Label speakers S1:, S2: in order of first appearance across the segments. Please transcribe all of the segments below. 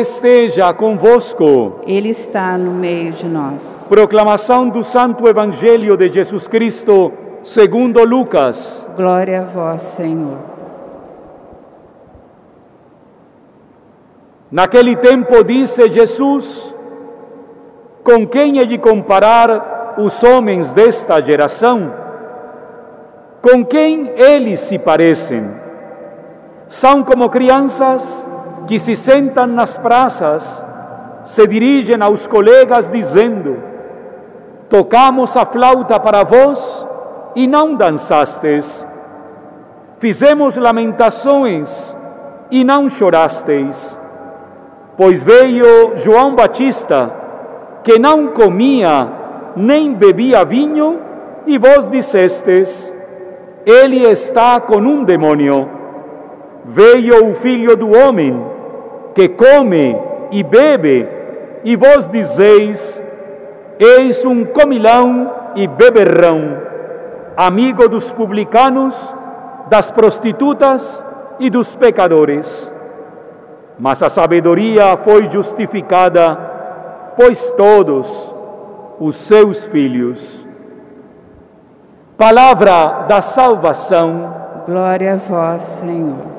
S1: esteja convosco.
S2: Ele está no meio de nós.
S1: Proclamação do Santo Evangelho de Jesus Cristo, segundo Lucas.
S2: Glória a vós, Senhor.
S1: Naquele tempo disse Jesus: Com quem é de comparar os homens desta geração? Com quem eles se parecem? São como crianças que se sentam nas praças, se dirigem aos colegas dizendo: Tocamos a flauta para vós e não dançastes. Fizemos lamentações e não chorasteis. Pois veio João Batista, que não comia nem bebia vinho, e vós dissestes: Ele está com um demônio. Veio o filho do homem, que come e bebe, e vós dizeis: Eis um comilão e beberrão, amigo dos publicanos, das prostitutas e dos pecadores. Mas a sabedoria foi justificada, pois todos os seus filhos. Palavra da salvação.
S2: Glória a vós, Senhor.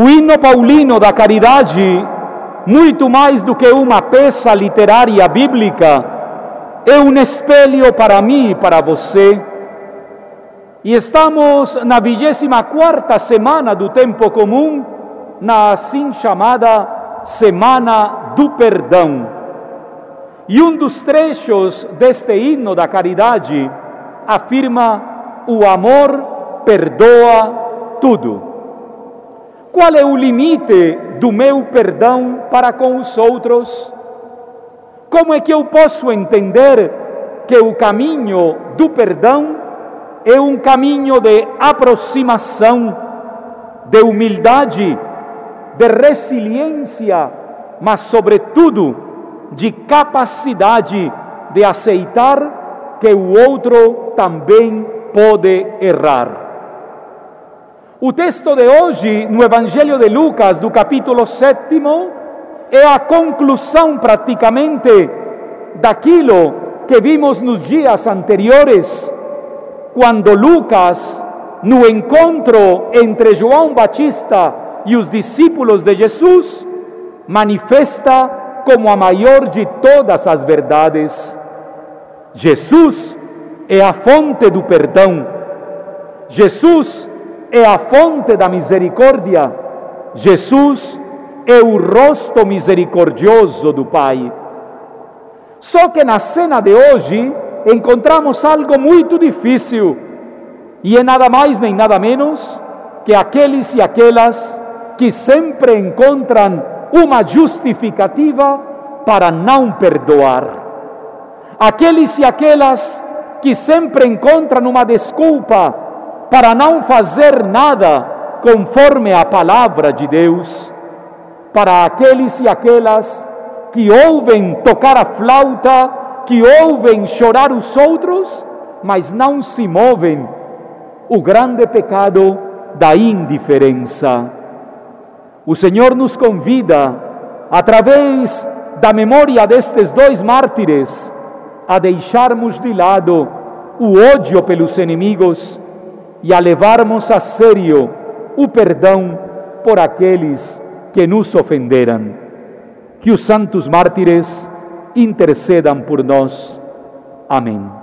S1: O hino paulino da caridade, muito mais do que uma peça literária bíblica, é um espelho para mim e para você. E estamos na 24 semana do tempo comum, na assim chamada Semana do Perdão. E um dos trechos deste hino da caridade afirma: o amor perdoa tudo. Qual é o limite do meu perdão para com os outros? Como é que eu posso entender que o caminho do perdão é um caminho de aproximação, de humildade, de resiliência, mas, sobretudo, de capacidade de aceitar que o outro também pode errar. O texto de hoje, no Evangelho de Lucas, do capítulo 7, é a conclusão praticamente daquilo que vimos nos dias anteriores, quando Lucas, no encontro entre João Batista e os discípulos de Jesus, manifesta como a maior de todas as verdades. Jesus é a fonte do perdão. Jesus é a fonte da misericórdia. Jesus é o rosto misericordioso do Pai. Só que na cena de hoje encontramos algo muito difícil e é nada mais nem nada menos que aqueles e aquelas que sempre encontram uma justificativa para não perdoar. Aqueles e aquelas que sempre encontram uma desculpa para não fazer nada conforme a palavra de Deus, para aqueles e aquelas que ouvem tocar a flauta, que ouvem chorar os outros, mas não se movem, o grande pecado da indiferença. O Senhor nos convida, através da memória destes dois mártires, a deixarmos de lado o ódio pelos inimigos e a levarmos a sério o perdão por aqueles que nos ofenderam. Que os santos mártires intercedam por nós. Amém.